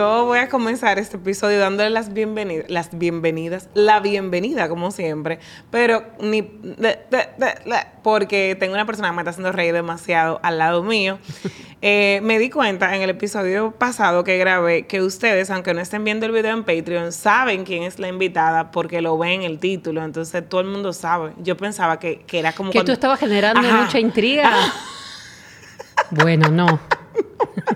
yo voy a comenzar este episodio dándole las bienvenidas, las bienvenidas, la bienvenida como siempre, pero ni porque tengo una persona que me está haciendo reír demasiado al lado mío. Eh, me di cuenta en el episodio pasado que grabé que ustedes, aunque no estén viendo el video en Patreon, saben quién es la invitada porque lo ven en el título, entonces todo el mundo sabe. Yo pensaba que, era como que tú estabas generando mucha intriga. bueno, no.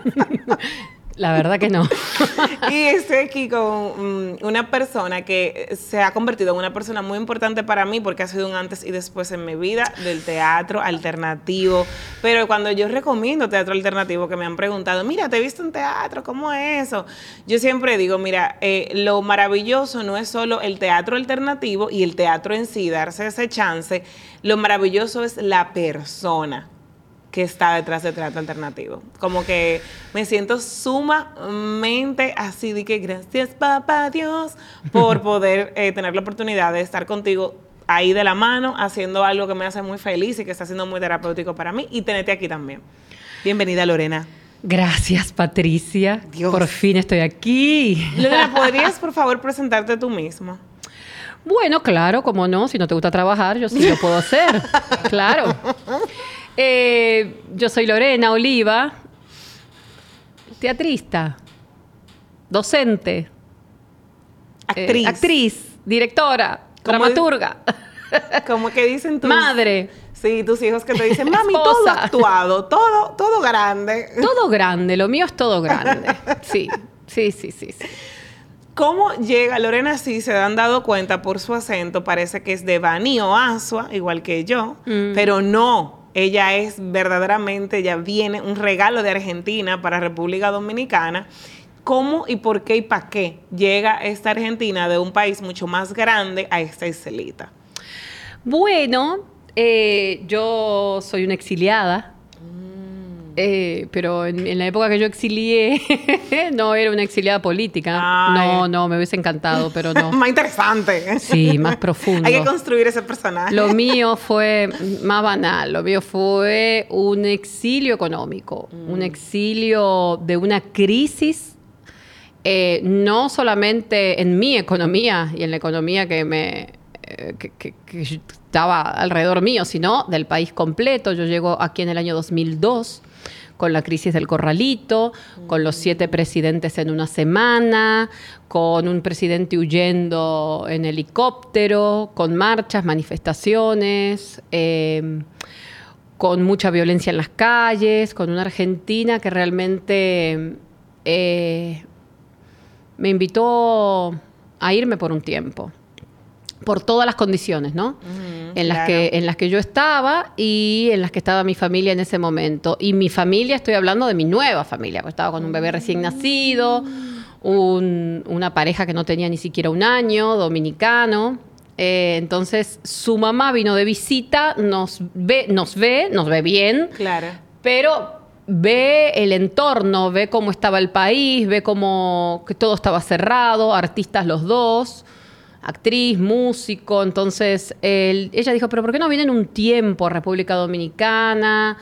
La verdad que no. y estoy aquí con mm, una persona que se ha convertido en una persona muy importante para mí porque ha sido un antes y después en mi vida del teatro alternativo. Pero cuando yo recomiendo teatro alternativo, que me han preguntado, mira, te he visto en teatro, ¿cómo es eso? Yo siempre digo, mira, eh, lo maravilloso no es solo el teatro alternativo y el teatro en sí, darse ese chance, lo maravilloso es la persona que está detrás de teatro alternativo. Como que me siento sumamente así de que gracias papá Dios por poder eh, tener la oportunidad de estar contigo ahí de la mano, haciendo algo que me hace muy feliz y que está siendo muy terapéutico para mí y tenerte aquí también. Bienvenida Lorena. Gracias, Patricia. Por fin estoy aquí. Lorena, ¿podrías por favor presentarte tú misma? Bueno, claro, como no, si no te gusta trabajar, yo sí lo puedo hacer. claro. Eh, yo soy Lorena Oliva, teatrista, docente, actriz, eh, actriz directora, dramaturga. Como que dicen tus... Madre. Sí, tus hijos que te dicen, mami, todo actuado, todo, todo grande. Todo grande, lo mío es todo grande. Sí, sí, sí, sí. sí. ¿Cómo llega Lorena? Sí, se han dado cuenta por su acento, parece que es de Bani o Asua, igual que yo, mm. pero no, ella es verdaderamente, ya viene un regalo de Argentina para República Dominicana. ¿Cómo y por qué y para qué llega esta Argentina de un país mucho más grande a esta islita? Bueno, eh, yo soy una exiliada eh, pero en, la época que yo exilié, no era una exiliada política. No, no, me hubiese encantado, pero no. más interesante. Sí, más profundo. Hay que construir ese personaje. Lo mío fue más banal. Lo mío fue un exilio económico, un mm. exilio de una crisis, eh, no solamente en mi economía y en la economía que me eh, que, estaba alrededor mío, sino del país completo. Yo llego aquí en el año 2002 con la crisis del corralito, con los siete presidentes en una semana, con un presidente huyendo en helicóptero, con marchas, manifestaciones. Em, con mucha violencia en las calles, con una Argentina que realmente eh, me invitó a irme por un tiempo por todas las condiciones, ¿no? En, las que, en las que yo estaba y en las que estaba mi familia en ese momento. Y mi familia, estoy hablando de mi nueva familia, porque estaba con un bebé recién nacido, una pareja que no tenía ni siquiera un año, dominicano. Eh, entonces su mamá vino de visita, nos ve, nos ve, nos ve bien. Claro. Pero ve el entorno, ve cómo estaba el país, ve cómo que todo estaba cerrado, artistas los dos actriz, músico, entonces ella dijo, pero ¿por qué no vienen un tiempo a República Dominicana?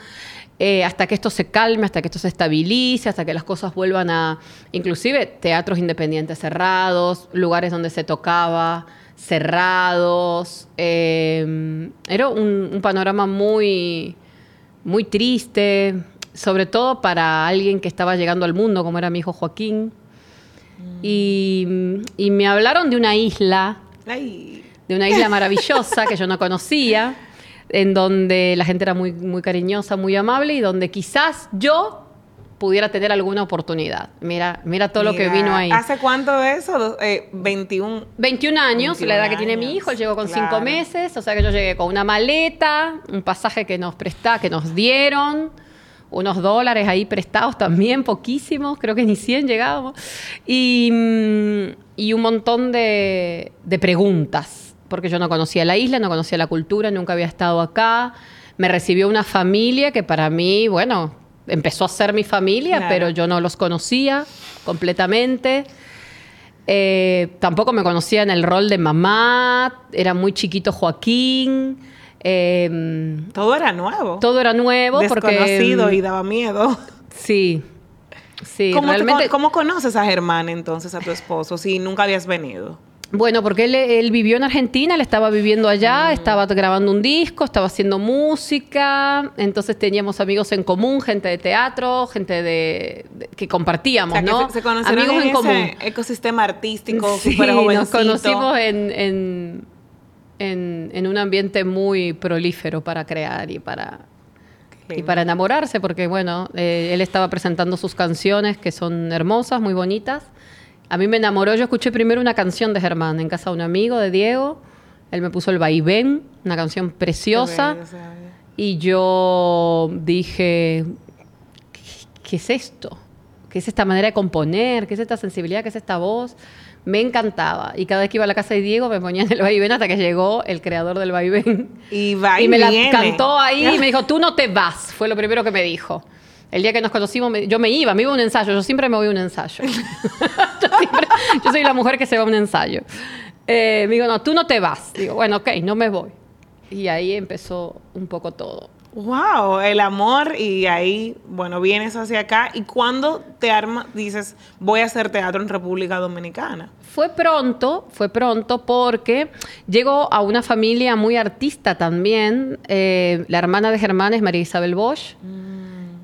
Eh, hasta que esto se calme, hasta que esto se estabilice, hasta que las cosas vuelvan a, inclusive teatros independientes cerrados, lugares donde se tocaba cerrados. Eh, era un, panorama muy, muy triste, sobre todo para alguien que estaba llegando al mundo, como era mi hijo Joaquín. Y, me hablaron de una isla, de una isla maravillosa que yo no conocía, en donde la gente era muy, muy cariñosa, muy amable y donde quizás yo pudiera tener alguna oportunidad. Mira, mira todo lo que vino ahí. ¿Hace cuánto de eso? 21. 21 años, la edad que tiene mi hijo, él llegó con 5 meses, o sea que yo llegué con una maleta, un pasaje que nos presta, que nos dieron, unos dólares ahí prestados también, poquísimos, creo que ni 100 llegábamos, y, mm, un montón de, preguntas, porque yo no conocía la isla, no conocía la cultura, nunca había estado acá. Me recibió una familia que para mí, bueno, empezó a ser mi familia, pero yo no los conocía completamente. Eh, tampoco me conocía en el rol de mamá, era muy chiquito Joaquín. Em, todo era nuevo. Todo era nuevo. Desconocido porque, y daba miedo. Sí. Sí, ¿Cómo, te realmente- con- ¿Cómo conoces a Germán entonces, a tu esposo, si nunca habías venido? Bueno, porque él, él vivió en Argentina, él estaba viviendo allá, estaba grabando un disco, estaba haciendo música, entonces teníamos amigos en común, gente de teatro, gente de, de- que O compartíamos, que ¿no? se, se amigos en, en, ese común. ecosistema artístico, Sí, súper jovencito. nos conocimos en, en, en- en un ambiente muy prolífero para crear y para, y para enamorarse, porque bueno, eh, él estaba presentando sus canciones que son hermosas, muy bonitas. A mí me enamoró, yo escuché primero una canción de Germán en casa de un amigo de Diego, él me puso el vaivén, una canción preciosa, y yo dije, ¿qué, qué es esto? ¿Qué es esta manera de componer? ¿Qué es esta sensibilidad? ¿Qué es esta voz? Me encantaba. Y cada vez que iba a la casa de Diego me ponía en el vaivén hasta que llegó el creador del vaivén. Y va y, Y me la viene. cantó ahí y me dijo, tú no te vas. Fue lo primero que me dijo. El día que nos conocimos, me- yo me iba, me iba a un ensayo. Yo siempre me voy a un ensayo. yo, siempre- yo soy la mujer que se va a un ensayo. Eh, me dijo, no, tú no te vas. Digo, bueno, ok, no me voy. Y ahí empezó un poco todo. Wow, el amor y ahí, bueno, vienes hacia acá y cuando te armas, dices, voy a hacer teatro en República Dominicana. Fue pronto, fue pronto porque llegó a una familia muy artista también. Eh, la hermana de Germán es María Isabel Bosch,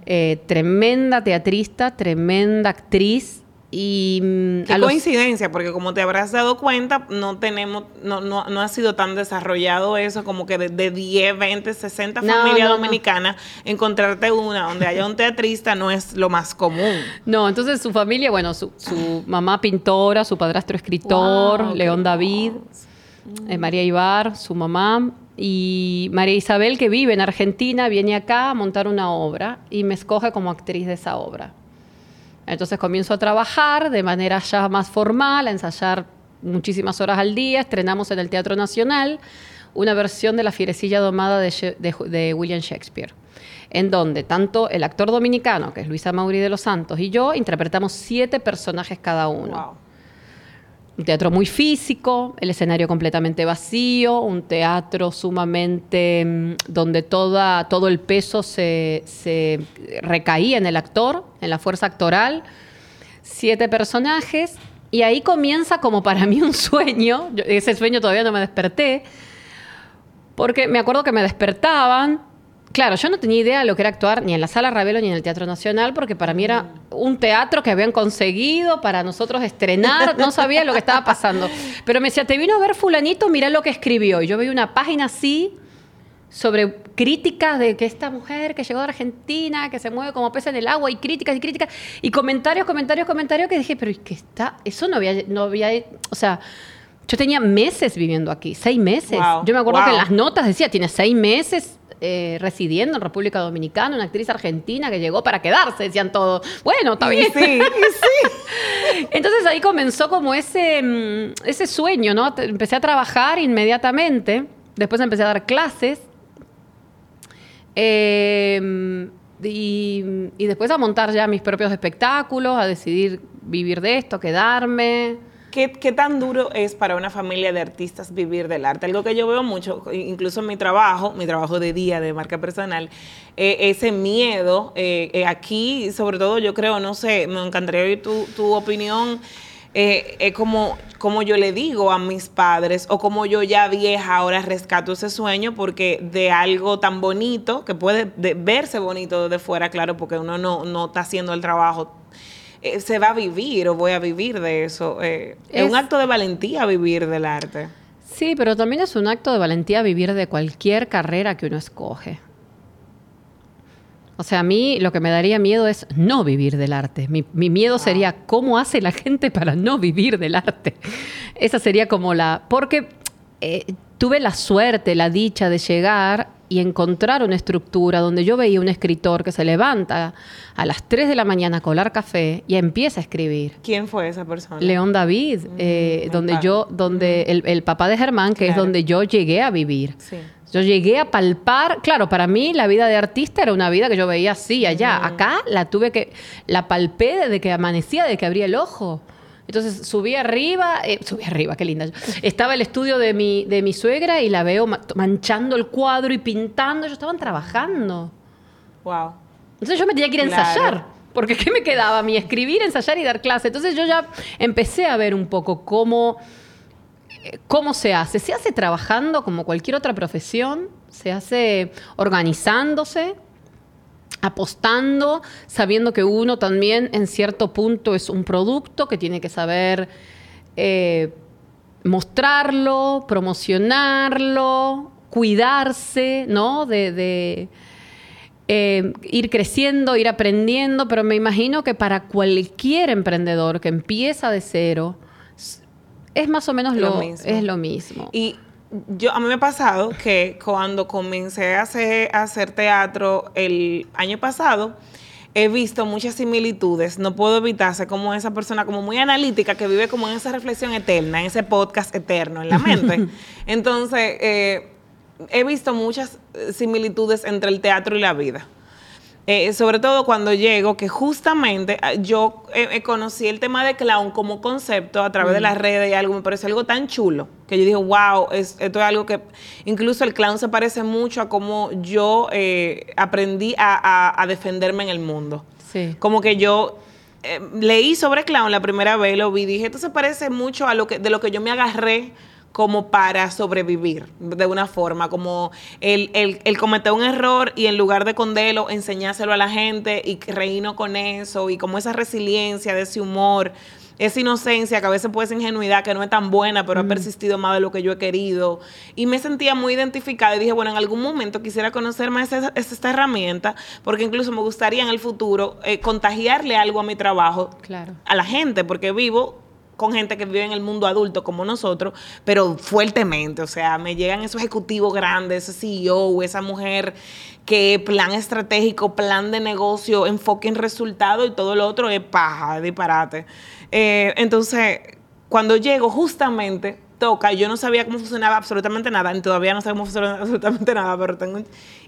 eh, tremenda teatrista, tremenda actriz. Y mm, Qué a los- coincidencia, porque como te habrás dado cuenta, no tenemos, no, no, no ha sido tan desarrollado eso, como que de, de 10, 20, 60 No, familias no, dominicanas, encontrarte una donde haya un teatrista no es lo más común. No, entonces su familia, bueno, su, su mamá pintora, su padrastro escritor, Wow, León David, eh, María Ibar, su mamá, y María Isabel, que vive en Argentina, viene acá a montar una obra y me escoge como actriz de esa obra. Entonces comienzo a trabajar de manera ya más formal, a ensayar muchísimas horas al día. Estrenamos en el Teatro Nacional una versión de La Fierecilla Domada de, de- de William Shakespeare, en donde tanto el actor dominicano, que es Luisa Mauri de los Santos, y yo interpretamos siete personajes cada uno. Wow. Un teatro muy físico, el escenario completamente vacío, un teatro sumamente mm, donde toda, todo el peso se, recaía en el actor, en la fuerza actoral. Siete personajes. Y ahí comienza como para mí un sueño. Ese sueño todavía no me desperté. Porque me acuerdo que me despertaban. Claro, yo no tenía idea de lo que era actuar ni en la Sala Ravelo ni en el Teatro Nacional, porque para mí era un teatro que habían conseguido para nosotros estrenar. No sabía lo que estaba pasando. Pero me decía, te vino a ver fulanito, mira lo que escribió. Y yo veía una página así sobre críticas de que esta mujer que llegó de Argentina, que se mueve como pez en el agua, y críticas y críticas, y comentarios, comentarios, comentarios, que dije, pero ¿y qué está? Eso no había, no había, o sea, yo tenía meses viviendo aquí, seis meses. Wow, yo me acuerdo wow. que en las notas decía, tiene seis meses eh, residiendo en República Dominicana, una actriz argentina que llegó para quedarse, decían todos. Bueno, está bien. sí, sí. Entonces ahí comenzó como ese, mm, ese sueño, ¿no? Empecé a trabajar inmediatamente, después empecé a dar clases eh, y, y después a montar ya mis propios espectáculos, a decidir vivir de esto, quedarme. ¿Qué, qué tan duro es para una familia de artistas vivir del arte? Algo que yo veo mucho, incluso en mi trabajo, mi trabajo de día de marca personal, eh, ese miedo. eh, eh, aquí, sobre todo, yo creo, no sé, me encantaría oír tu, tu opinión. eh, es como, como yo le digo a mis padres, o como yo ya vieja ahora rescato ese sueño, porque de algo tan bonito, que puede de- verse bonito desde fuera, claro, porque uno no, no está haciendo el trabajo eh, se va a vivir o voy a vivir de eso. Eh, es, Es- un acto de valentía vivir del arte. Sí, pero también es un acto de valentía vivir de cualquier carrera que uno escoge. O sea, a mí lo que me daría miedo es no vivir del arte. Mi, mi miedo sería cómo hace la gente para no vivir del arte. Esa sería como la... Porque eh, tuve la suerte, la dicha de llegar y encontrar una estructura donde yo veía un escritor que se levanta a las 3 de la mañana a colar café y empieza a escribir. ¿Quién fue esa persona? León David, eh, me donde yo, donde el, el papá de Germán, que es donde yo llegué a vivir. Sí. Yo llegué a palpar, claro, para mí la vida de artista era una vida que yo veía así, allá. Acá la tuve que, la palpé desde que amanecía, desde que abría el ojo. Entonces subí arriba, eh, subí arriba, qué linda. Estaba el estudio de mi, de mi suegra y la veo ma- manchando el cuadro y pintando. Ellos estaban trabajando. Wow. Entonces yo me tenía que ir a Claro. ensayar. Porque ¿qué me quedaba a mí? Escribir, ensayar y dar clase. Entonces yo ya empecé a ver un poco cómo, eh, cómo se hace. Se hace trabajando como cualquier otra profesión, se hace organizándose, apostando, sabiendo que uno también en cierto punto es un producto que tiene que saber eh, mostrarlo, promocionarlo, cuidarse, ¿no? De, eh, ir creciendo, ir aprendiendo, pero me imagino que para cualquier emprendedor que empieza de cero, es más o menos lo, mismo. Es lo mismo. Y yo, a mí me ha pasado que cuando comencé a hacer, a hacer teatro el año pasado, he visto muchas similitudes. No puedo evitarse como esa persona como muy analítica que vive como en esa reflexión eterna, en ese podcast eterno en la mente. Entonces, eh, he visto muchas similitudes entre el teatro y la vida. Eh, sobre todo cuando llego, que justamente ah, yo eh, conocí el tema de clown como concepto a través de las redes y algo, me parece algo tan chulo, que yo dije, wow, esto es algo que, incluso el clown se parece mucho a cómo yo eh, aprendí a, defenderme en el mundo. Sí. Como que yo leí sobre clown la primera vez, lo vi, dije, esto se parece mucho a lo que, de lo que yo me agarré como para sobrevivir de una forma, como el, el, cometer un error y en lugar de condelo, enseñárselo a la gente y reírnos con eso y como esa resiliencia de ese humor, esa inocencia que a veces puede ser ingenuidad, que no es tan buena, pero ha persistido más de lo que yo he querido. Y me sentía muy identificada y dije, bueno, en algún momento quisiera conocer más esta, esta herramienta, porque incluso me gustaría en el futuro eh, contagiarle algo a mi trabajo, claro. a la gente, porque vivo con gente que vive en el mundo adulto como nosotros, pero fuertemente. O sea, me llegan esos ejecutivos grandes, ese CEO, esa mujer que plan estratégico, plan de negocio, enfoque en resultado y todo lo otro es paja, disparate. Eh, entonces, cuando llego justamente toca, yo no sabía cómo funcionaba absolutamente nada, ni todavía no sé cómo funciona absolutamente nada, pero tengo...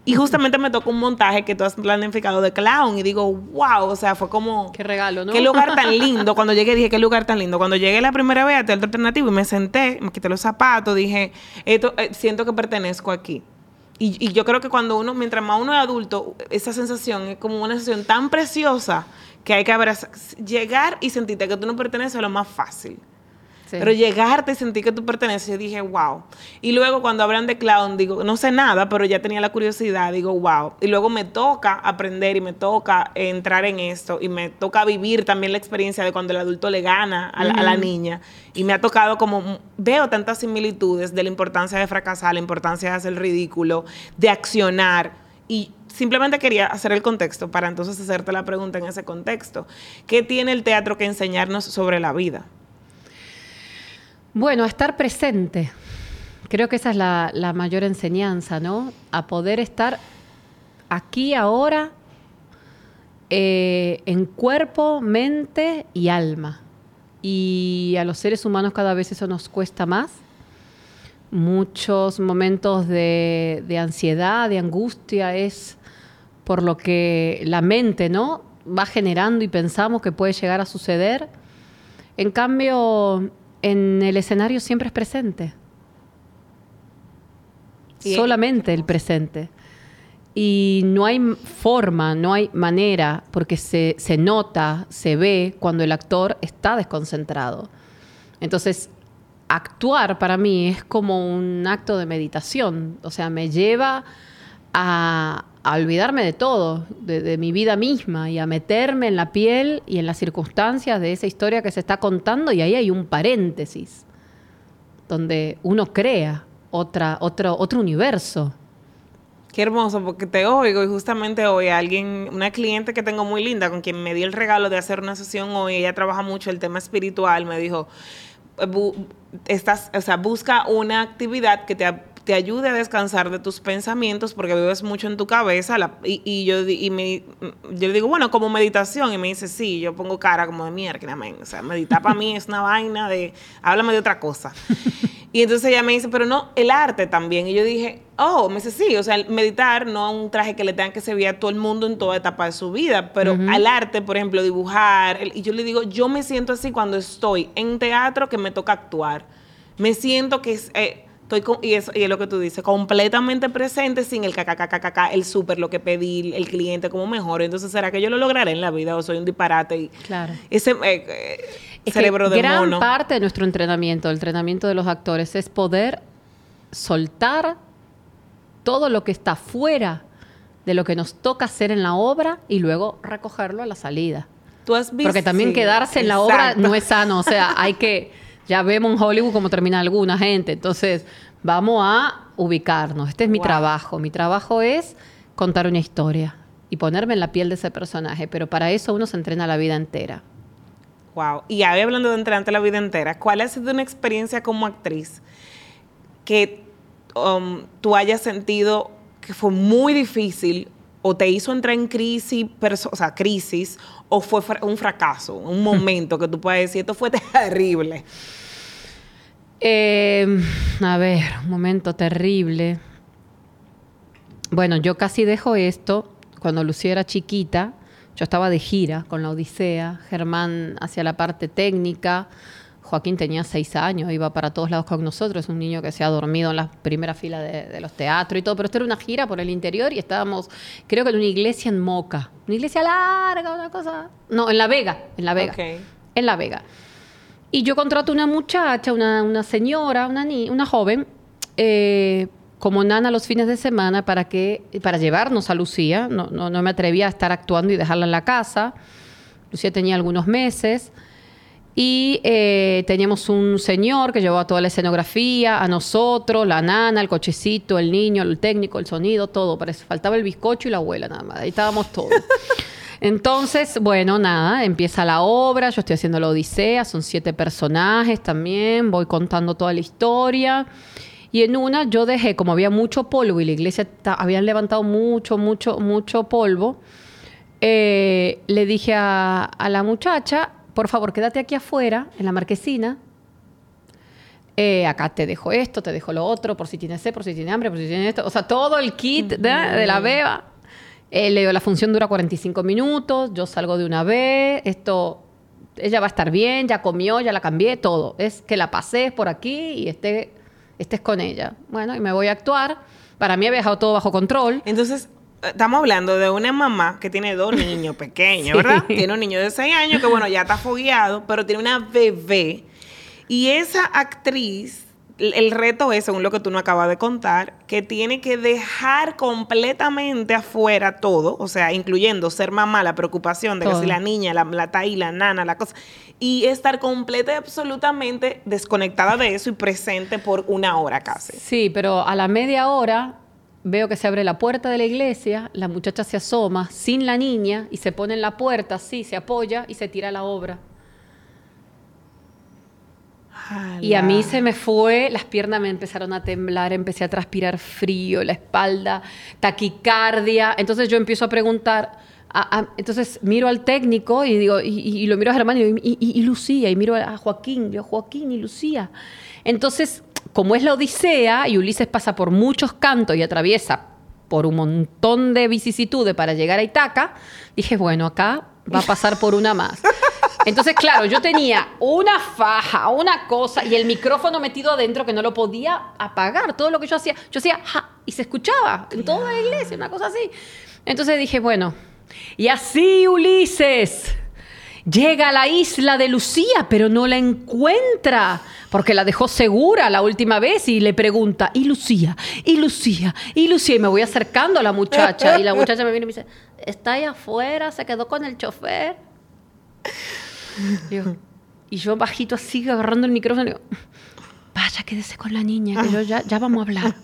Y justamente me tocó un montaje que tú has planificado de clown y digo, wow, o sea, fue como... Qué regalo, ¿no? Qué lugar tan lindo. Cuando llegué dije, qué lugar tan lindo. Cuando llegué la primera vez a Teatro Alternativo y me senté, me quité los zapatos, dije, esto, eh, siento que pertenezco aquí. Y, y, yo creo que cuando uno, mientras más uno es adulto, esa sensación es como una sensación tan preciosa que hay que abrazar, llegar y sentirte que tú no perteneces a lo más fácil. Pero llegarte y sentir que tú perteneces, yo dije, wow. Y luego cuando hablan de clown, digo, no sé nada, pero ya tenía la curiosidad, digo, wow. Y luego me toca aprender y me toca entrar en esto y me toca vivir también la experiencia de cuando el adulto le gana a la, niña. Y me ha tocado como, veo tantas similitudes de la importancia de fracasar, la importancia de hacer el ridículo, de accionar. Y simplemente quería hacer el contexto para entonces hacerte la pregunta en ese contexto. ¿Qué tiene el teatro que enseñarnos sobre la vida? Bueno, estar presente. Creo que esa es la, mayor enseñanza, ¿no? A poder estar aquí, ahora, eh, en cuerpo, mente y alma. Y a los seres humanos cada vez eso nos cuesta más. Muchos momentos de, de ansiedad, de angustia, es por lo que la mente, ¿no? Va generando y pensamos que puede llegar a suceder. En cambio, en el escenario siempre es presente. Solamente el presente. Y no hay forma, no hay manera, porque se, se, nota, se ve cuando el actor está desconcentrado. Entonces, actuar para mí es como un acto de meditación, o sea, me lleva a, a olvidarme de todo, de, mi vida misma y a meterme en la piel y en las circunstancias de esa historia que se está contando y ahí hay un paréntesis donde uno crea otra, otro, otro universo. Qué hermoso, porque te oigo y justamente hoy alguien, una cliente que tengo muy linda, con quien me di el regalo de hacer una sesión hoy, ella trabaja mucho el tema espiritual, me dijo, estás, o sea, busca una actividad que te te ayude a descansar de tus pensamientos porque vives mucho en tu cabeza y, yo y me, yo le digo, bueno, como meditación y me dice, sí, yo pongo cara como de mierda, o sea, meditar para mí es una vaina de, háblame de otra cosa. y entonces ella me dice, pero no, el arte también. Y yo dije, oh, me dice, sí, o sea, meditar no es un traje que le tengan que servir a todo el mundo en toda etapa de su vida, pero al arte, por ejemplo, dibujar, y yo le digo, yo me siento así cuando estoy en teatro que me toca actuar. Me siento que es... Eh, estoy con- y, eso, y es lo que tú dices, completamente presente sin el caca, el súper, lo que pedí, el cliente como mejor. Entonces, ¿será que yo lo lograré en la vida o soy un disparate? Y Claro. Ese eh, eh, Es cerebro de gran mono. parte de nuestro entrenamiento, el entrenamiento de los actores, es poder soltar todo lo que está fuera de lo que nos toca hacer en la obra y luego recogerlo a la salida. Tú has visto. Porque también quedarse en la obra no es sano. O sea, hay que. Ya vemos en Hollywood cómo termina alguna gente. Entonces, vamos a ubicarnos. Este es mi Wow. trabajo. Mi trabajo es contar una historia y ponerme en la piel de ese personaje. Pero para eso uno se entrena la vida entera. Wow. Y ahí hablando de entrenarte la vida entera, ¿cuál ha sido una experiencia como actriz que um, tú hayas sentido que fue muy difícil o te hizo entrar en crisis, o sea, crisis, o fue un fracaso, un momento que tú puedas decir, esto fue terrible? Eh, a ver, un momento terrible. Bueno, yo casi dejo esto cuando Lucía era chiquita. Yo estaba de gira con la Odisea, Germán hacia la parte técnica, Joaquín tenía seis años, iba para todos lados con nosotros, es un niño que se ha dormido en la primera fila de, de los teatros y todo, pero esto era una gira por el interior y estábamos, creo que en una iglesia en Moca, una iglesia larga, una cosa... No, en La Vega, en La Vega, en La Vega. Y yo contrato una muchacha, una, una señora, una, ni- una joven, eh, como nana los fines de semana para, que, para llevarnos a Lucía. No, no, no me atrevía a estar actuando y dejarla en la casa. Lucía tenía algunos meses. Y eh, teníamos un señor que llevaba toda la escenografía, a nosotros, la nana, el cochecito, el niño, el técnico, el sonido, todo. Parece, faltaba el bizcocho y la abuela nada más. Ahí estábamos todos. Entonces, bueno, nada, empieza la obra, yo estoy haciendo la Odisea, son siete personajes también, voy contando toda la historia. Y en una yo dejé, como había mucho polvo y la iglesia habían levantado mucho, mucho, mucho polvo, eh, le dije a, a la muchacha, por favor, quédate aquí afuera, en la marquesina. Eh, acá te dejo esto, te dejo lo otro, por si tienes sed, por si tienes hambre, por si tienes esto. O sea, todo el kit de, de la beba. Eh, le digo, la función dura 45 minutos, yo salgo de una vez, esto, ella va a estar bien, ya comió, ya la cambié, todo. Es que la pases por aquí y esté, estés con ella. Bueno, y me voy a actuar. Para mí he dejado todo bajo control. Entonces, estamos hablando de una mamá que tiene dos niños pequeños, Sí. ¿verdad? Tiene un niño de 6 años que, bueno, ya está fogueado, pero tiene una bebé. Y esa actriz, el reto es, según lo que tú nos acabas de contar, que tiene que dejar completamente afuera todo, o sea, incluyendo ser mamá, la preocupación de que si la niña, la, la taí, la nana, la cosa, y estar completa y absolutamente desconectada de eso y presente por una hora casi. Sí, pero a la media hora veo que se abre la puerta de la iglesia, la muchacha se asoma sin la niña y se pone en la puerta, así, se apoya y se tira la obra. Y a mí se me fue, las piernas me empezaron a temblar, empecé a transpirar frío, la espalda, taquicardia. Entonces yo empiezo a preguntar, a- a- entonces miro al técnico y digo, y, lo miro a Germán y, y- y Lucía, y miro a Joaquín, yo Joaquín y Lucía. Entonces, como es la Odisea y Ulises pasa por muchos cantos y atraviesa por un montón de vicisitudes para llegar a Itaca, dije, bueno, acá va a pasar por una más. Entonces, claro, yo tenía una faja, una cosa y el micrófono metido adentro que no lo podía apagar. Todo lo que yo hacía, yo hacía ja, y se escuchaba en toda la iglesia, una cosa así. Entonces dije, bueno, y así Ulises llega a la isla de Lucía, pero no la encuentra, porque la dejó segura la última vez y le pregunta, ¿y Lucía? ¿Y Lucía? ¿Y Lucía? Y me voy acercando a la muchacha y la muchacha me viene y me dice, está ahí afuera, se quedó con el chofer. Y yo bajito así, agarrando el micrófono, digo, vaya, quédese con la niña, que yo ya, ya vamos a hablar.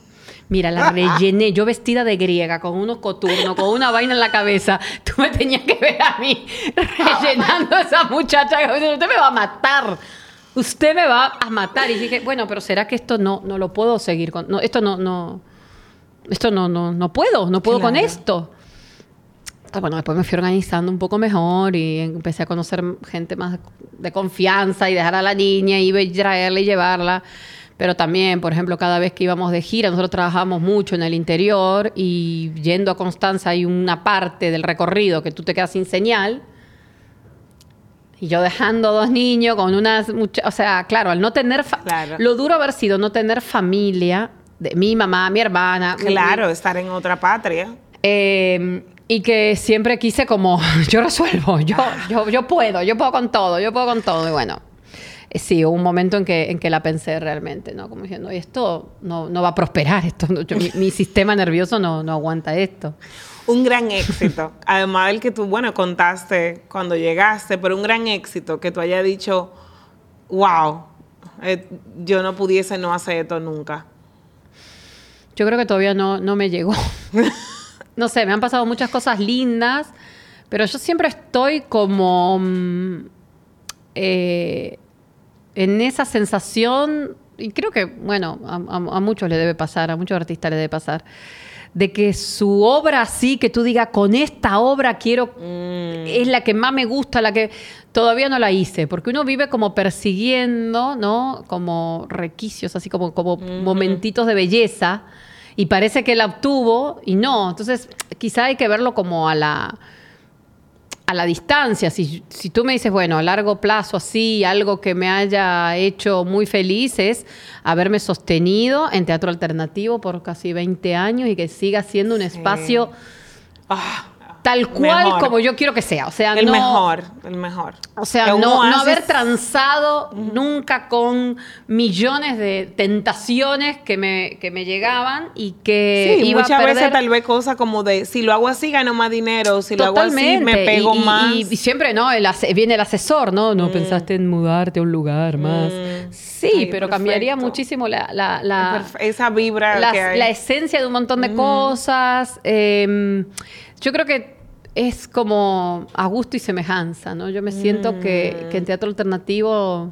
Mira, la rellené, yo vestida de griega, con unos coturnos, con una vaina en la cabeza. Tú me tenías que ver a mí rellenando a esa muchacha. Usted me va a matar. Usted me va a matar. Y dije, bueno, pero ¿será que esto no, no lo puedo seguir con? No, esto no, no, esto no, no, no puedo, no puedo con esto. Ah, Bueno, después me fui organizando un poco mejor y empecé a conocer gente más de confianza y dejar a la niña y traerla y llevarla. Pero también, por ejemplo, cada vez que íbamos de gira, nosotros trabajamos mucho en el interior y yendo a Constanza hay una parte del recorrido que tú te quedas sin señal. Y yo dejando dos niños con unas... o sea, claro, al no tener... Claro. Lo duro haber sido no tener familia, de mi mamá, mi hermana. mi- Claro, estar en otra patria. eh, y que siempre quise como, yo resuelvo, yo, yo, yo puedo, yo puedo con todo, yo puedo con todo. Y bueno, sí, hubo un momento en que, en que la pensé realmente, ¿no? Como diciendo, "Oye, esto no, no va a prosperar, esto no- yo- mi, mi sistema nervioso no, no aguanta esto. Un gran éxito. Además del que tú, bueno, contaste cuando llegaste, pero un gran éxito que tú hayas dicho, wow, eh, yo no pudiese no hacer esto nunca. Yo creo que todavía no, no me llegó. no sé, me han pasado muchas cosas lindas, pero yo siempre estoy como mm, eh, en esa sensación, y creo que, bueno, a, a- a muchos le debe pasar, a muchos artistas le debe pasar, de que su obra así, que tú digas, con esta obra quiero, es la que más me gusta, la que todavía no la hice, porque uno vive como persiguiendo, ¿no? Como requisios, así como, como momentitos de belleza, y parece que la obtuvo y no. Entonces, quizá hay que verlo como a la a la distancia, si, si tú me dices, bueno, a largo plazo así, algo que me haya hecho muy feliz es haberme sostenido en teatro alternativo por casi 20 años y que siga siendo un Sí. espacio Ah, tal cual Mejor. como yo quiero que sea. O sea, el no, mejor, el mejor. O sea, no, haber transado nunca con millones de tentaciones que me, que me llegaban y que Sí, iba muchas a perder veces tal vez cosas como de, si lo hago así gano más dinero, si lo hago así Totalmente. me pego y, y- más. Y, siempre, ¿no? El viene el asesor, ¿no? No pensaste en mudarte a un lugar más. Mm. Sí, Ay, pero cambiaría muchísimo la, la, esa vibra las- que hay. la esencia de un montón de cosas. Eh, yo creo que es como a gusto y semejanza, ¿no? Yo me siento que, Mm. que en teatro alternativo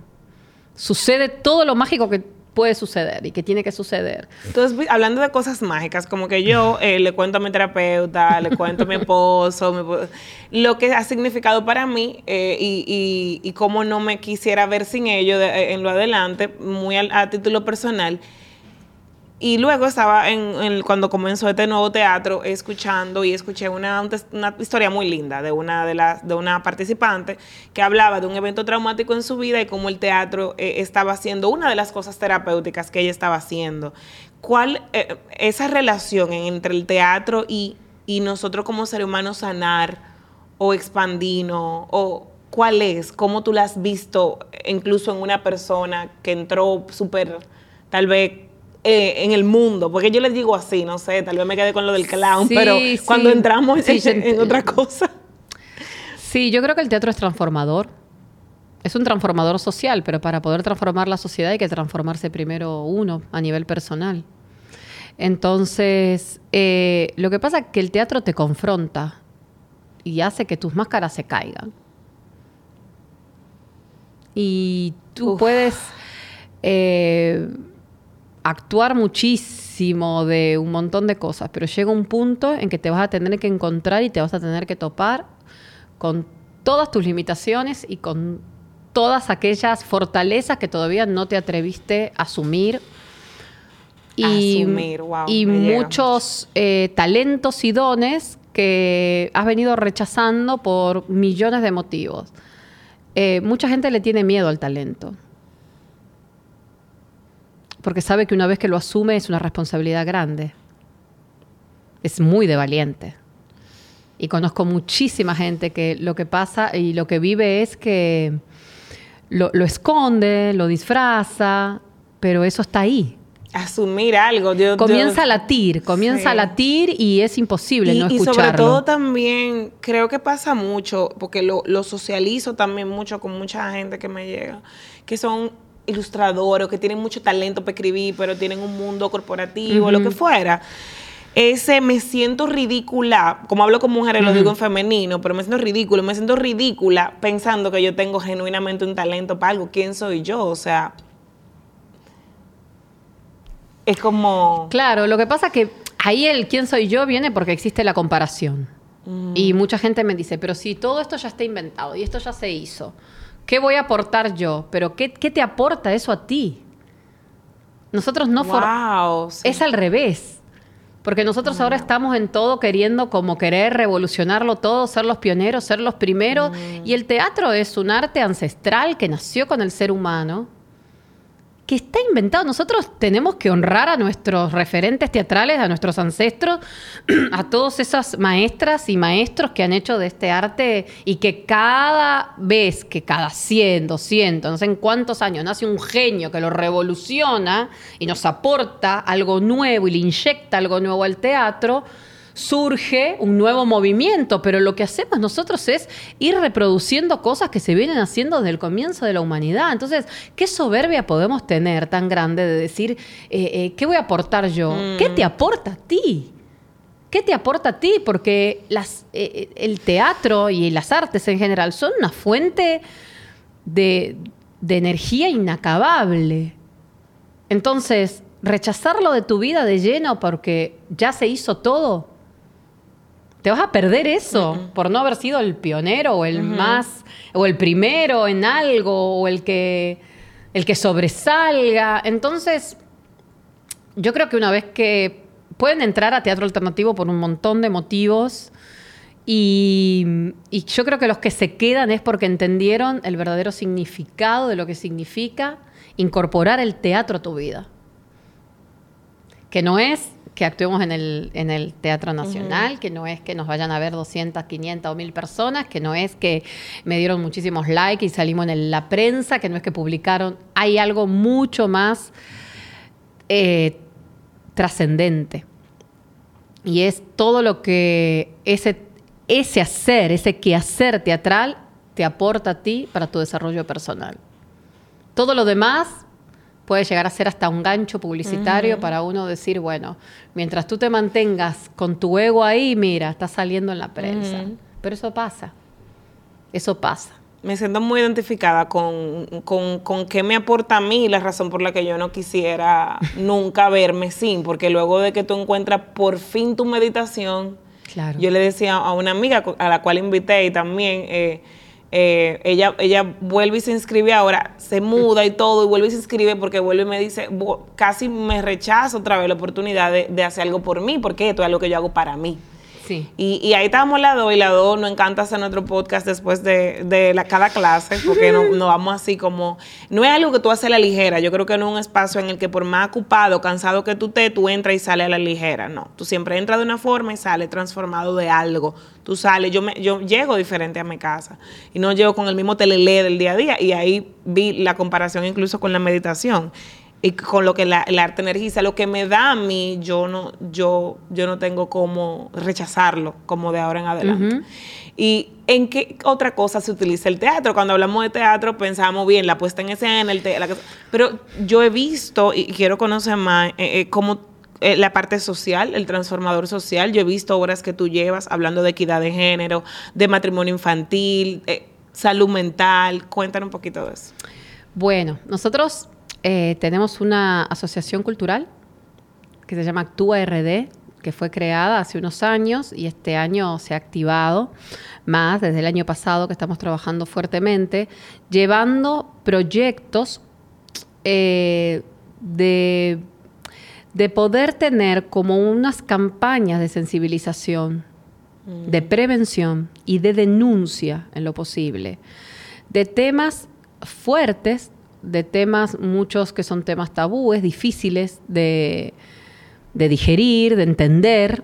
sucede todo lo mágico que puede suceder y que tiene que suceder. Entonces, vi- hablando de cosas mágicas, como que yo eh, le cuento a mi terapeuta, le cuento a mi esposo, mi lo que ha significado para mí eh, y, y, y cómo no me quisiera ver sin ello de- eh, en lo adelante, muy a título personal. Y luego estaba en, en- cuando comenzó este nuevo teatro escuchando y escuché una, una historia muy linda de una de las de una participante que hablaba de un evento traumático en su vida y cómo el teatro eh, estaba haciendo una de las cosas terapéuticas que ella estaba haciendo. ¿Cuál eh, esa relación entre el teatro y, y nosotros como seres humanos sanar o expandirnos o cuál es? ¿Cómo tú la has visto incluso en una persona que entró súper tal vez eh, en el mundo, porque yo les digo así, no sé, tal vez me quedé con lo del clown, Sí, pero sí. cuando entramos Sí, en, otra cosa. Sí, yo creo que el teatro es transformador. Es un transformador social, pero para poder transformar la sociedad hay que transformarse primero uno a nivel personal. Entonces, eh, lo que pasa es que el teatro te confronta y hace que tus máscaras se caigan. Y tú Uf. puedes eh, actuar muchísimo de un montón de cosas, pero llega un punto en que te vas a tener que encontrar y te vas a tener que topar con todas tus limitaciones y con todas aquellas fortalezas que todavía no te atreviste a asumir. Y, Asumir, wow, y muchos eh, talentos y dones que has venido rechazando por millones de motivos. Eh, mucha gente le tiene miedo al talento. Porque sabe que una vez que lo asume es una responsabilidad grande. Es muy de valiente. Y conozco muchísima gente que lo que pasa y lo que vive es que lo, lo esconde, lo disfraza, pero eso está ahí. Asumir algo. Yo, Comienza yo- a latir, comienza Sí. a latir y es imposible y, no y escucharlo. sobre todo también, creo que pasa mucho, porque lo, lo socializo también mucho con mucha gente que me llega, que son ilustradores, o que tienen mucho talento para escribir, pero tienen un mundo corporativo, lo que fuera. Ese me siento ridícula, como hablo con mujeres, lo digo en femenino, pero me siento ridículo, me siento ridícula pensando que yo tengo genuinamente un talento para algo. ¿Quién soy yo? O sea, es como... Claro, lo que pasa que ahí el quién soy yo viene porque existe la comparación. Y mucha gente me dice, pero si todo esto ya está inventado y esto ya se hizo, ¿qué voy a aportar yo? Pero ¿qué, qué te aporta eso a ti? Nosotros no wow, sí. Es al revés. Porque nosotros ahora estamos en todo queriendo como querer revolucionarlo todo, ser los pioneros, ser los primeros. Y el teatro es un arte ancestral que nació con el ser humano que está inventado. Nosotros tenemos que honrar a nuestros referentes teatrales, a nuestros ancestros, a todas esas maestras y maestros que han hecho de este arte y que cada vez, que cada 100, 200, no sé en cuántos años, nace un genio que lo revoluciona y nos aporta algo nuevo y le inyecta algo nuevo al teatro, surge un nuevo movimiento, pero lo que hacemos nosotros es ir reproduciendo cosas que se vienen haciendo desde el comienzo de la humanidad. Entonces, ¿qué soberbia podemos tener tan grande de decir, eh, eh, ¿qué voy a aportar yo? Mm. ¿Qué te aporta a ti? ¿Qué te aporta a ti? Porque las, eh, el teatro y las artes en general son una fuente de, de energía inacabable. Entonces, rechazarlo de tu vida de lleno porque ya se hizo todo, te vas a perder eso por no haber sido el pionero o el más, o el primero en algo, o el que, el que sobresalga. Entonces, yo creo que una vez que pueden entrar a teatro alternativo por un montón de motivos, y, y, yo creo que los que se quedan es porque entendieron el verdadero significado de lo que significa incorporar el teatro a tu vida. Que no es que actuemos en el, en el Teatro Nacional, uh -huh. que no es que nos vayan a ver 200, 500 o 1000 personas, que no es que me dieron muchísimos likes y salimos en la prensa, que no es que publicaron. Hay algo mucho más eh, trascendente. Y es todo lo que ese, ese hacer, ese quehacer teatral te aporta a ti para tu desarrollo personal. Todo lo demás puede llegar a ser hasta un gancho publicitario uh -huh. para uno decir, bueno, mientras tú te mantengas con tu ego ahí, mira, está saliendo en la prensa. Uh -huh. Pero eso pasa, eso pasa. Me siento muy identificada con, con, con, qué me aporta a mí la razón por la que yo no quisiera nunca verme sin, porque luego de que tú encuentras por fin tu meditación, claro. yo le decía a una amiga a la cual invité y también... Eh, eh, ella, ella vuelve y se inscribe ahora, se muda y todo, y vuelve y se inscribe porque vuelve y me dice, casi me rechaza otra vez la oportunidad de, de hacer algo por mí, porque esto es lo que yo hago para mí. Y, y, ahí estábamos la dos y la dos nos encanta hacer nuestro podcast después de, de la, cada clase, porque no, no, vamos así como... No es algo que tú haces a la ligera, yo creo que no es un espacio en el que por más ocupado, cansado que tú estés, tú entras y sales a la ligera, no. Tú siempre entras de una forma y sales transformado de algo. Tú sales, yo, me, yo llego diferente a mi casa y no llego con el mismo telele del día a día y ahí vi la comparación incluso con la meditación y con lo que la, el arte energiza, lo que me da a mí, yo no, yo, yo no tengo cómo rechazarlo como de ahora en adelante. Uh -huh. ¿Y en qué otra cosa se utiliza el teatro? Cuando hablamos de teatro pensamos bien, la puesta en escena, el te la, pero yo he visto y quiero conocer más eh, eh, cómo eh, la parte social, el transformador social. Yo he visto obras que tú llevas hablando de equidad de género, de matrimonio infantil, salud mental. Cuéntanos un poquito de eso. Bueno, nosotros eh, tenemos una asociación cultural que se llama Actúa RD, que fue creada hace unos años y este año se ha activado más desde el año pasado que estamos trabajando fuertemente, llevando proyectos eh, de, de, poder tener como unas campañas de sensibilización, mm. de prevención y de denuncia en lo posible, de temas fuertes de temas, muchos que son temas tabúes, difíciles de, de, digerir, de entender,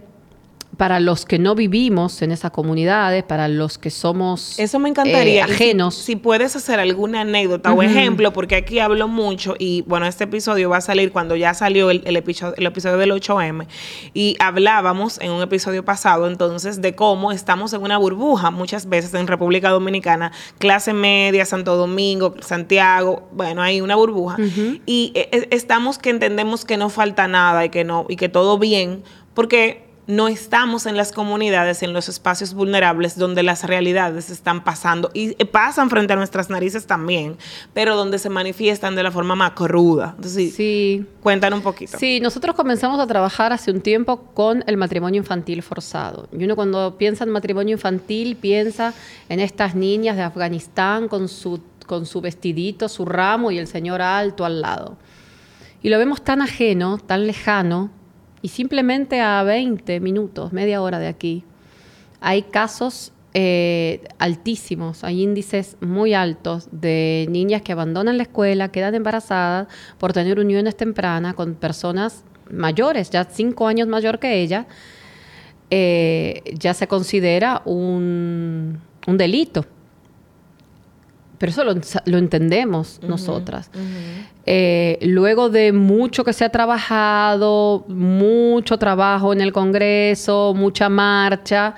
para los que no vivimos en esas comunidades, para los que somos Eso me encantaría. Eh, ajenos. Si, si, puedes hacer alguna anécdota uh -huh. o ejemplo, porque aquí hablo mucho y bueno, este episodio va a salir cuando ya salió el, el, episodio, el episodio del 8M y hablábamos en un episodio pasado entonces de cómo estamos en una burbuja muchas veces en República Dominicana, clase media, Santo Domingo, Santiago, bueno, hay una burbuja uh -huh. y eh, estamos que entendemos que no falta nada y que no y que todo bien, porque no estamos en las comunidades, en los espacios vulnerables donde las realidades están pasando y pasan frente a nuestras narices también, pero donde se manifiestan de la forma más cruda. Entonces, sí. cuéntanos un poquito. Sí, nosotros comenzamos a trabajar hace un tiempo con el matrimonio infantil forzado. Y uno cuando piensa en matrimonio infantil piensa en estas niñas de Afganistán con su, con su vestidito, su ramo y el señor alto al lado. Y lo vemos tan ajeno, tan lejano, Y simplemente a 20 minutos, media hora de aquí, hay casos eh, altísimos, hay índices muy altos de niñas que abandonan la escuela, quedan embarazadas por tener uniones tempranas con personas mayores, ya cinco años mayor que ella, eh, ya se considera un, un delito. Pero eso lo, lo entendemos nosotras. Eh, luego de mucho que se ha trabajado, mucho trabajo en el Congreso, mucha marcha,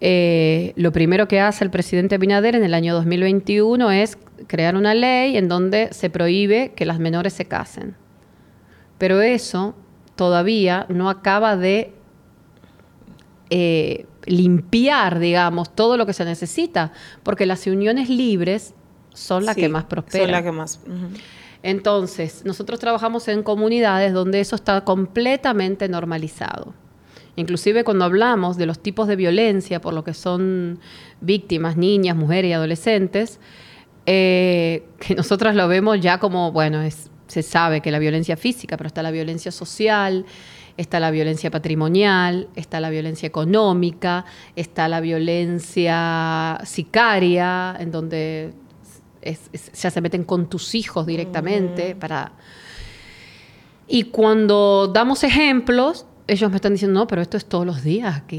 eh, lo primero que hace el presidente Binader en el año 2021 es crear una ley en donde se prohíbe que las menores se casen. Pero eso todavía no acaba de eh, limpiar, digamos, todo lo que se necesita, porque las uniones libres son las que más prosperan. Son las que más. Entonces, nosotros trabajamos en comunidades donde eso está completamente normalizado. Inclusive cuando hablamos de los tipos de violencia por lo que son víctimas, niñas, mujeres y adolescentes, eh, que nosotras lo vemos ya como, bueno, es, se sabe que la violencia física, pero está la violencia social, está la violencia patrimonial, está la violencia económica, está la violencia sicaria, en donde ya se meten con tus hijos directamente para... Y cuando damos ejemplos, ellos me están diciendo, no, pero esto es todos los días aquí.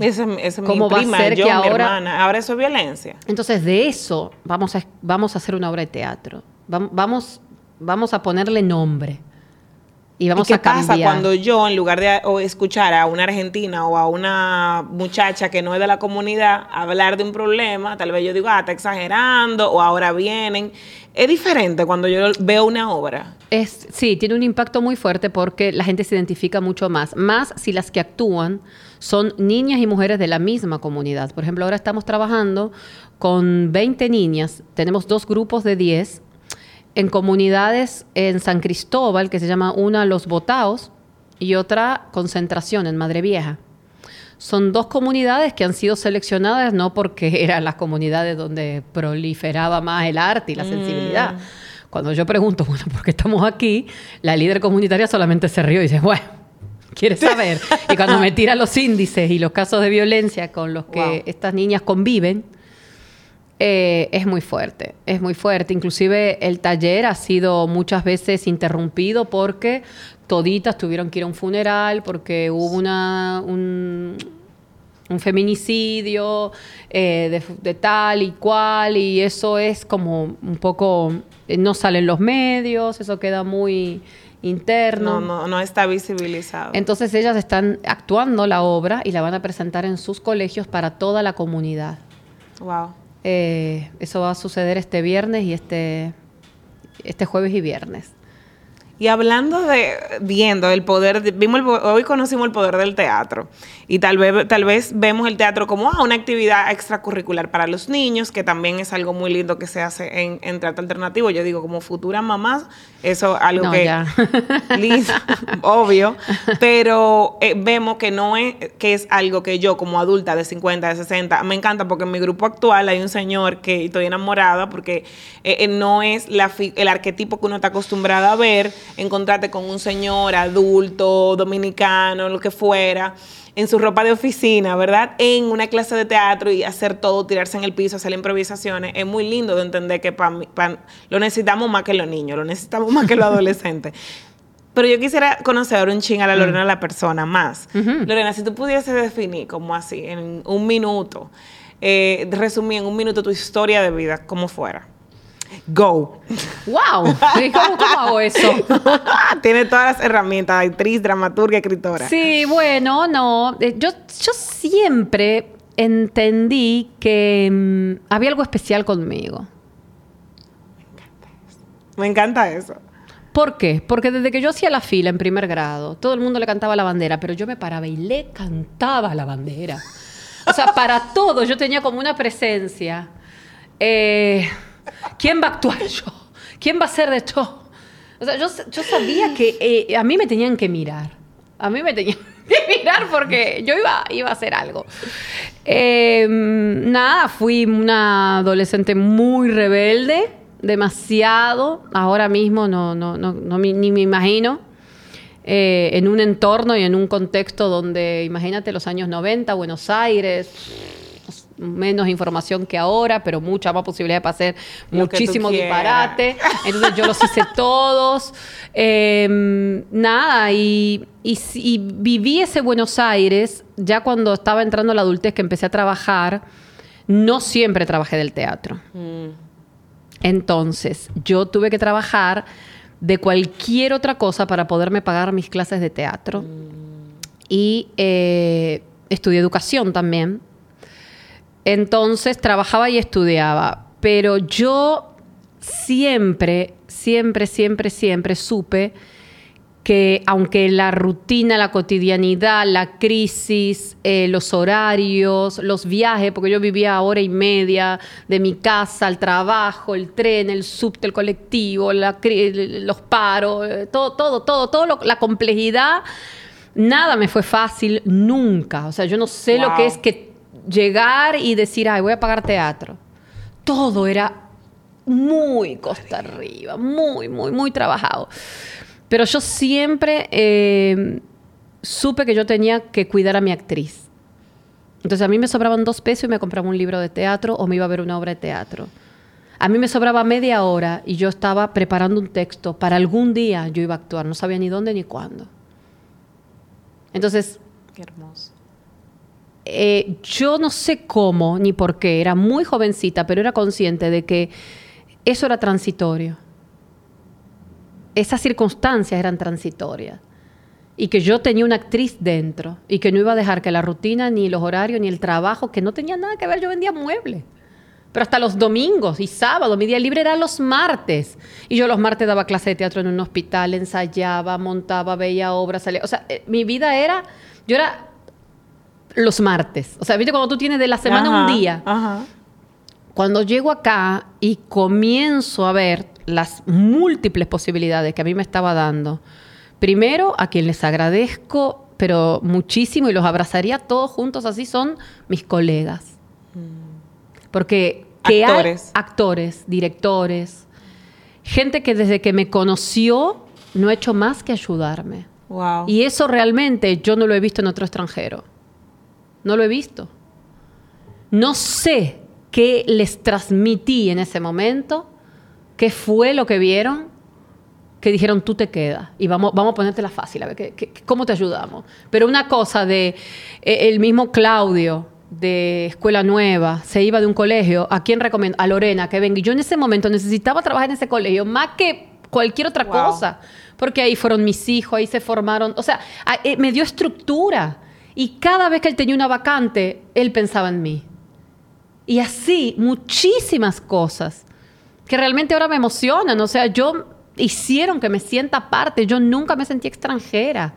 ¿Cómo va a ser que ahora... ahora eso es violencia? Entonces, de eso vamos a, vamos a hacer una obra de teatro. Vamos, vamos a ponerle nombre. Y vamos qué a cambiar. pasa cuando yo, en lugar de escuchar a una argentina o a una muchacha que no es de la comunidad hablar de un problema, tal vez yo digo, ah, está exagerando, o ahora vienen. Es diferente cuando yo veo una obra. Es, sí, tiene un impacto muy fuerte porque la gente se identifica mucho más. Más si las que actúan son niñas y mujeres de la misma comunidad. Por ejemplo, ahora estamos trabajando con 20 niñas. Tenemos dos grupos de 10 en comunidades en San Cristóbal, que se llama una Los Botaos y otra Concentración en Madre Vieja. Son dos comunidades que han sido seleccionadas no porque eran las comunidades donde proliferaba más el arte y la sensibilidad. Mm. Cuando yo pregunto, bueno, ¿por qué estamos aquí? La líder comunitaria solamente se rió y dice, bueno, ¿quieres saber? y cuando me tira los índices y los casos de violencia con los que estas niñas conviven, eh, es muy fuerte, es muy fuerte. Inclusive el taller ha sido muchas veces interrumpido porque toditas tuvieron que ir a un funeral, porque hubo una, un, feminicidio eh, de, tal y cual, y eso es como un poco, eh, no salen los medios, eso queda muy interno. No, no, no está visibilizado. Entonces ellas están actuando la obra y la van a presentar en sus colegios para toda la comunidad. Wow. Eh, eso va a suceder este viernes y este, este jueves y viernes. Y hablando de, viendo el poder, vimos hoy conocimos el poder del teatro. Y tal vez, tal vez vemos el teatro como ah, una actividad extracurricular para los niños, que también es algo muy lindo que se hace en, en teatro alternativo. Yo digo, como futuras mamás, eso algo que listo, obvio, pero eh, vemos que no es, que es algo que yo como adulta de 50, de 60, me encanta porque en mi grupo actual hay un señor que estoy enamorada porque eh, eh, no es la, el arquetipo que uno está acostumbrado a ver encontrarte con un señor adulto, dominicano, lo que fuera, en su ropa de oficina, ¿verdad? En una clase de teatro y hacer todo, tirarse en el piso, hacer improvisaciones. Es muy lindo de entender que lo necesitamos más que los niños, lo necesitamos más que los adolescentes. Pero yo quisiera conocer un ching a la Lorena, la persona más. Lorena, si tú pudieses definir como así, en un minuto, eh, resumir en un minuto tu historia de vida, como fuera. Go. ¡Wow! ¿Cómo, hago eso? Tiene todas las herramientas, actriz, dramaturga, escritora. Sí, bueno, no. Eh, yo, yo siempre entendí que mm, había algo especial conmigo. Me encanta eso. Me encanta eso. ¿Por qué? Porque desde que yo hacía la fila en primer grado, todo el mundo le cantaba la bandera, pero yo me paraba y le cantaba la bandera. O sea, para todo yo tenía como una presencia. Eh, ¿Quién va a actuar yo? ¿Quién va a ser de esto? O sea, yo, sabía que eh, a mí me tenían que mirar. A mí me tenían que mirar porque yo iba, iba a hacer algo. Em, nada, fui una adolescente muy rebelde, demasiado. Ahora mismo no, no, no, ni me imagino. eh, en un entorno y en un contexto donde, imagínate, los años 90, Buenos Aires, menos información que ahora, pero mucha más posibilidad para hacer muchísimo disparate. Entonces yo los hice todos. Eh, nada, y, y, si- y viví ese Buenos Aires ya cuando estaba entrando a la adultez que empecé a trabajar. No siempre trabajé del teatro. Mm. Entonces, yo tuve que trabajar de cualquier otra cosa para poderme pagar mis clases de teatro. Y eh, estudié educación también. Entonces, trabajaba y estudiaba. Pero yo siempre, siempre, siempre, siempre supe que aunque la rutina, la cotidianidad, la crisis, eh, los horarios, los viajes, porque yo vivía a hora y media de mi casa al trabajo, el tren, el subte, el colectivo, la los paros, eh, todo, todo, todo, todo la complejidad, nada me fue fácil nunca. O sea, yo no sé lo que es que llegar y decir, ay, voy a pagar teatro. Todo era muy costa arriba, muy, muy, muy trabajado. Pero yo siempre eh, supe que yo tenía que cuidar a mi actriz. Entonces a mí me sobraban dos pesos y me compraba un libro de teatro o me iba a ver una obra de teatro. A mí me sobraba media hora y yo estaba preparando un texto para algún día yo iba a actuar. No sabía ni dónde ni cuándo. Entonces Qué hermoso. Eh, yo no sé cómo ni por qué, era muy jovencita, pero era consciente de que eso era transitorio. Esas circunstancias eran transitorias. Y que yo tenía una actriz dentro y que no iba a dejar que la rutina, ni los horarios, ni el trabajo, que no tenía nada que ver, yo vendía muebles. Pero hasta los domingos y sábados, mi día libre era los martes. Y yo los martes daba clase de teatro en un hospital, ensayaba, montaba, veía obras, salía. O sea, eh, mi vida era, yo era los martes. O sea, viste cuando tú tienes de la semana Ajá, un día. Ajá. Cuando llego acá y comienzo a ver las múltiples posibilidades que a mí me estaba dando, primero a quien les agradezco, pero muchísimo y los abrazaría todos juntos así, son mis colegas. Porque que hay Actores. actores, directores, gente que desde que me conoció no ha hecho más que ayudarme. Wow. Y eso realmente yo no lo he visto en otro extranjero. No lo he visto. No sé qué les transmití en ese momento, qué fue lo que vieron, que dijeron tú te quedas y vamos, vamos a ponértela fácil, a ver ¿qué- qué- cómo te ayudamos. Pero una cosa de eh, el mismo Claudio de Escuela Nueva se iba de un colegio, ¿a quién recomiendo? A Lorena, que venga. Yo en ese momento necesitaba trabajar en ese colegio más que cualquier otra Wow. cosa, porque ahí fueron mis hijos, ahí se formaron, o sea, eh, me dio estructura. Y cada vez que él tenía una vacante, él pensaba en mí. Y así, muchísimas cosas que realmente ahora me emocionan. O sea, yo hicieron que me sienta parte. Yo nunca me sentí extranjera.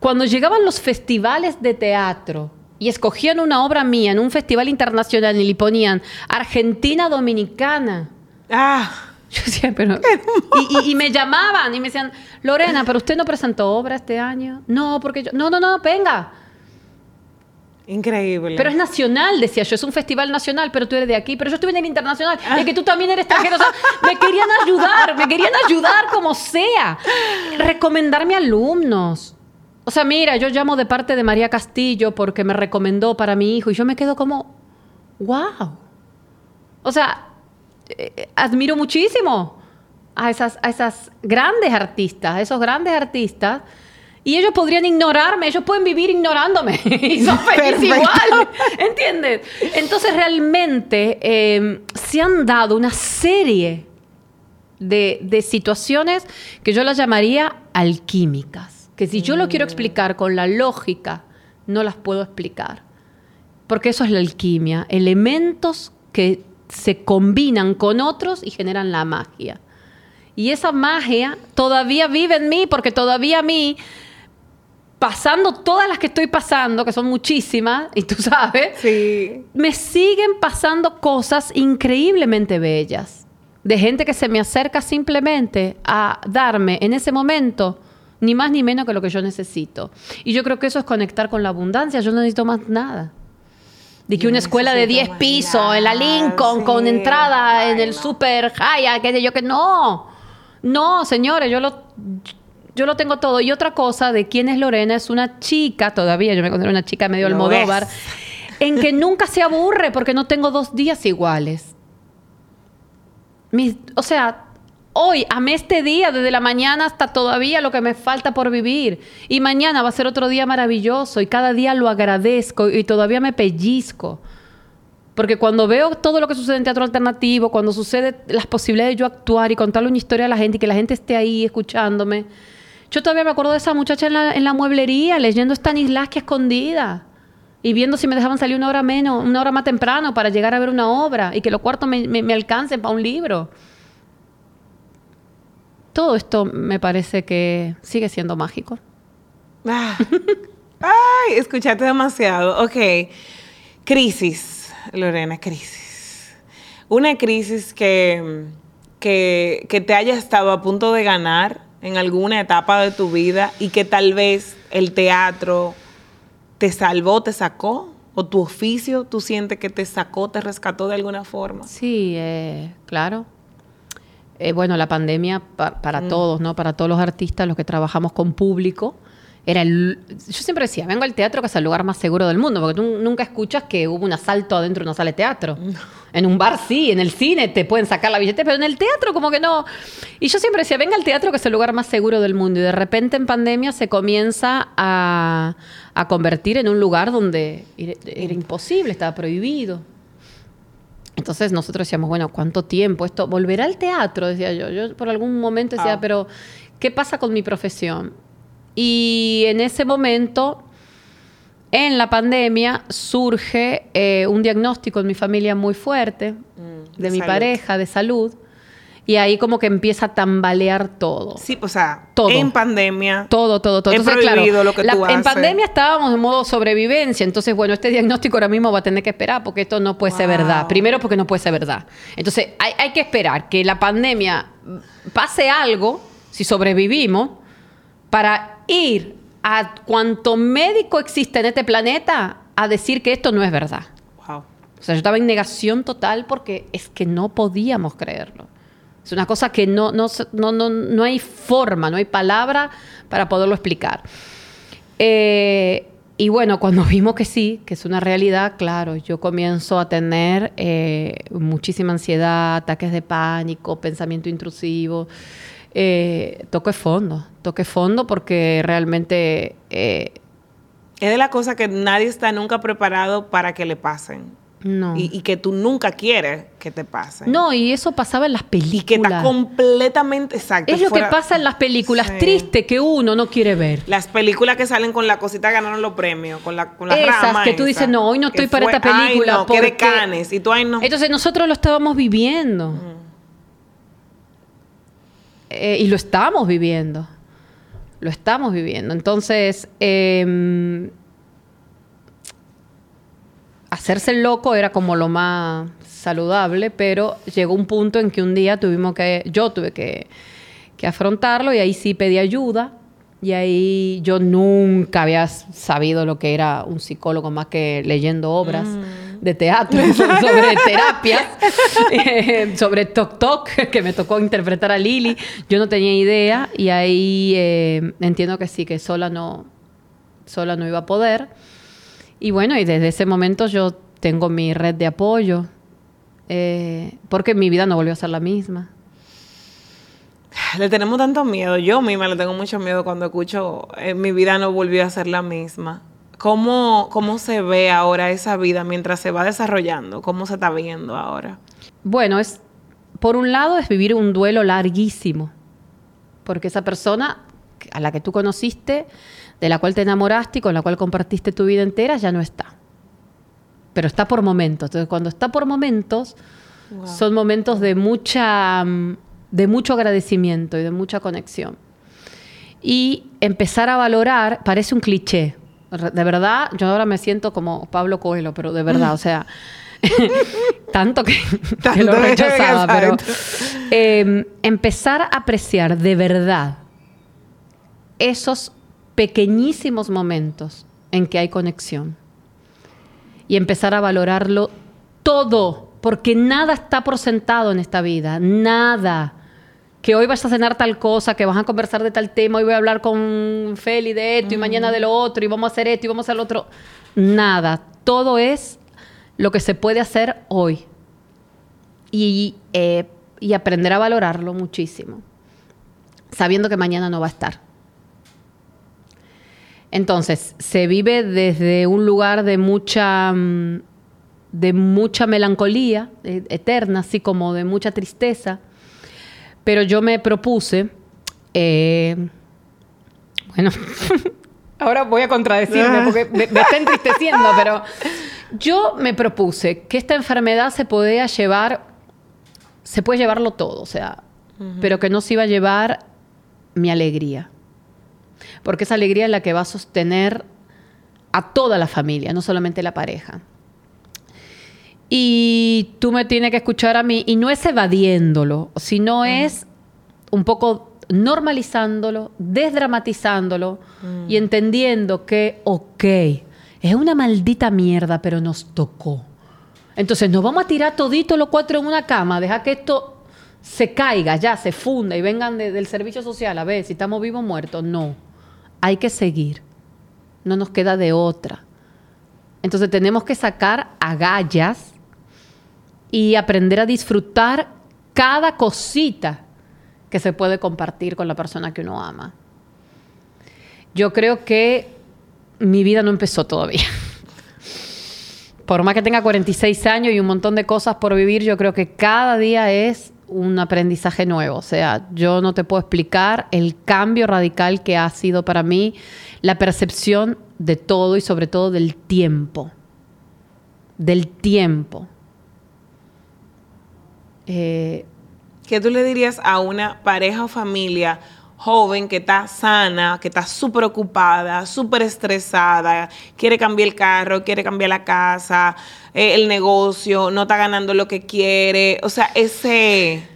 Cuando llegaban los festivales de teatro y escogían una obra mía en un festival internacional y le ponían Argentina Dominicana. Ah, Yo decía, pero. Y, y- y me llamaban y me decían, Lorena, pero usted no presentó obra este año. No, porque yo. No, no, no, venga. Increíble. Pero es nacional, decía yo, es un festival nacional, pero tú eres de aquí, pero yo estuve en el internacional, es que tú también eres extranjero, o sea, me querían ayudar, me querían ayudar como sea, recomendarme alumnos. O sea, mira, yo llamo de parte de María Castillo porque me recomendó para mi hijo y yo me quedo como, wow. O sea, eh, admiro muchísimo a esas, a esas grandes artistas, a esos grandes artistas. Y ellos podrían ignorarme, ellos pueden vivir ignorándome y son felices igual, ¿entiendes? Entonces realmente eh, se han dado una serie de, de situaciones que yo las llamaría alquímicas, que si yo lo quiero explicar con la lógica, no las puedo explicar. Porque eso es la alquimia, elementos que se combinan con otros y generan la magia. Y esa magia todavía vive en mí, porque todavía a mí, pasando todas las que estoy pasando, que son muchísimas, y tú sabes, Sí. me siguen pasando cosas increíblemente bellas. De gente que se me acerca simplemente a darme en ese momento ni más ni menos que lo que yo necesito. Y yo creo que eso es conectar con la abundancia. Yo no necesito más nada. De que Yo una escuela de necesito 10 más pisos en la Lincoln con entrada en el no. super Hyatt, qué sé yo, que no. No, señores, yo lo yo lo tengo todo. Y otra cosa de quién es Lorena es una chica, todavía yo me considero una chica medio almodóvar, en que nunca se aburre porque no tengo dos días iguales. Mis- o sea, hoy, amé este día, desde la mañana hasta todavía lo que me falta por vivir. Y mañana va a ser otro día maravilloso y cada día lo agradezco y todavía me pellizco. Porque cuando veo todo lo que sucede en teatro alternativo, cuando sucede las posibilidades de yo actuar y contarle una historia a la gente y que la gente esté ahí escuchándome, yo todavía me acuerdo de esa muchacha en la, en la mueblería leyendo Stanislavski escondida y viendo si me dejaban salir una hora menos, una hora más temprano para llegar a ver una obra y que los cuartos me, me- alcancen para un libro. Todo esto me parece que sigue siendo mágico. Ah. Ay, escuchaste demasiado. Ok. Crisis, Lorena, crisis. Una crisis que, que, que te haya estado a punto de ganar en alguna etapa de tu vida y que tal vez el teatro te salvó, te sacó, o tu oficio, tú sientes que te sacó, te rescató de alguna forma. Sí, eh, claro. Eh, bueno, la pandemia pa- para todos, ¿no? Para todos los artistas, los que trabajamos con público, era el... Yo siempre decía, vengo al teatro que es el lugar más seguro del mundo, porque tú nunca escuchas que hubo un asalto adentro de una sala de teatro. En un bar sí, en el cine te pueden sacar la billetera, pero en el teatro como que no. Y yo siempre decía, venga al teatro que es el lugar más seguro del mundo. Y de repente en pandemia se comienza a, a convertir en un lugar donde era, era imposible, estaba prohibido. Entonces nosotros decíamos, bueno, ¿cuánto tiempo esto? ¿Volverá al teatro? Decía yo. Yo por algún momento decía, Ah. pero ¿qué pasa con mi profesión? Y en ese momento, en la pandemia, surge eh, un diagnóstico en mi familia muy fuerte, Mm, de, de mi salud. pareja, de salud. Y ahí como que empieza a tambalear todo. Sí, o sea, Todo. en pandemia. Todo, todo, todo. Es prohibido lo que la- tú en haces. pandemia estábamos en modo sobrevivencia. Entonces, bueno, este diagnóstico ahora mismo va a tener que esperar porque esto no puede ser verdad. Primero porque no puede ser verdad. Entonces, hay, hay que esperar que la pandemia pase algo, si sobrevivimos, para ir a cuanto médico existe en este planeta a decir que esto no es verdad. Wow. O sea, yo estaba en negación total porque es que no podíamos creerlo. Es una cosa que no, no, no, no, no hay forma, no hay palabra para poderlo explicar. Eh, y bueno, cuando vimos que sí, que es una realidad, claro, yo comienzo a tener eh, muchísima ansiedad, ataques de pánico, pensamiento intrusivo. Eh, toqué fondo, toqué fondo porque realmente eh, Es de la cosa que nadie está nunca preparado para que le pasen. no. Y, y que tú nunca quieres que te pasen. No, y eso pasaba en las películas. Y que está completamente exacto. Es lo fuera- que pasa en las películas Sí. tristes que uno no quiere ver. Las películas que salen con la cosita ganaron los premios, con la, con la Esas rama que tú esa, dices, no, hoy no estoy para esta película Ay, no, que de Cannes. Y tú, ay, no. Entonces nosotros lo estábamos viviendo. Eh, y lo estamos viviendo. Lo estamos viviendo. Entonces, eh, hacerse el loco era como lo más saludable, pero llegó un punto en que un día tuvimos que, yo tuve que, que afrontarlo y ahí sí pedí ayuda. Y ahí yo nunca había sabido lo que era un psicólogo más que leyendo obras de teatro sobre terapias, eh, sobre Tok Tok, que me tocó interpretar a Lili. Yo no tenía idea y ahí eh, entiendo que sí, que sola no, sola no iba a poder. Y bueno, y desde ese momento yo tengo mi red de apoyo, eh, porque mi vida no volvió a ser la misma. Le tenemos tanto miedo. Yo misma le tengo mucho miedo cuando escucho eh, mi vida no volvió a ser la misma. ¿Cómo, ¿Cómo se ve ahora esa vida mientras se va desarrollando? ¿Cómo se está viendo ahora? Bueno, es por un lado es vivir un duelo larguísimo, porque esa persona a la que tú conociste, de la cual te enamoraste y con la cual compartiste tu vida entera, ya no está. Pero está por momentos. Entonces, cuando está por momentos, Wow. son momentos de mucha mm, de mucho agradecimiento y de mucha conexión. Y empezar a valorar, parece un cliché. De verdad, yo ahora me siento como Pablo Coelho, pero de verdad, o sea, tanto que, lo rechazaba, pero eh, empezar a apreciar de verdad esos pequeñísimos momentos en que hay conexión y empezar a valorarlo todo, porque nada está por sentado en esta vida, nada, que hoy vas a cenar tal cosa, que vas a conversar de tal tema, hoy voy a hablar con Feli de esto y mañana de lo otro y vamos a hacer esto y vamos a hacer lo otro. Nada, todo es lo que se puede hacer hoy y, eh, y aprender a valorarlo muchísimo, sabiendo que mañana no va a estar. Entonces, se vive desde un lugar de mucha, mm, de mucha melancolía eh, eterna, así como de mucha tristeza. Pero yo me propuse, eh, bueno, ahora voy a contradecirme porque me, me está entristeciendo, pero yo me propuse que esta enfermedad se podía llevar, se puede llevarlo todo, o sea, pero que no se iba a llevar mi alegría. Porque esa alegría es la que va a sostener a toda la familia, no solamente la pareja. Y tú me tienes que escuchar a mí, y no es evadiéndolo, sino es un poco normalizándolo, desdramatizándolo y entendiendo que, ok, es una maldita mierda, pero nos tocó. Entonces nos vamos a tirar todito los cuatro en una cama, deja que esto se caiga, ya se funda y vengan del servicio social a ver si estamos vivos o muertos. No hay que seguir. No nos queda de otra. Entonces tenemos que sacar agallas y aprender a disfrutar cada cosita que se puede compartir con la persona que uno ama. Yo creo que mi vida no empezó todavía. Por más que tenga 46 años y un montón de cosas por vivir, yo creo que cada día es un aprendizaje nuevo. O sea, yo no te puedo explicar el cambio radical que ha sido para mí la percepción de todo y sobre todo del tiempo. Del tiempo. Eh, ¿Qué tú le dirías a una pareja o familia joven que está sana, que está súper ocupada, súper estresada, quiere cambiar el carro, quiere cambiar la casa, eh, el negocio, no está ganando lo que quiere. O sea, ese...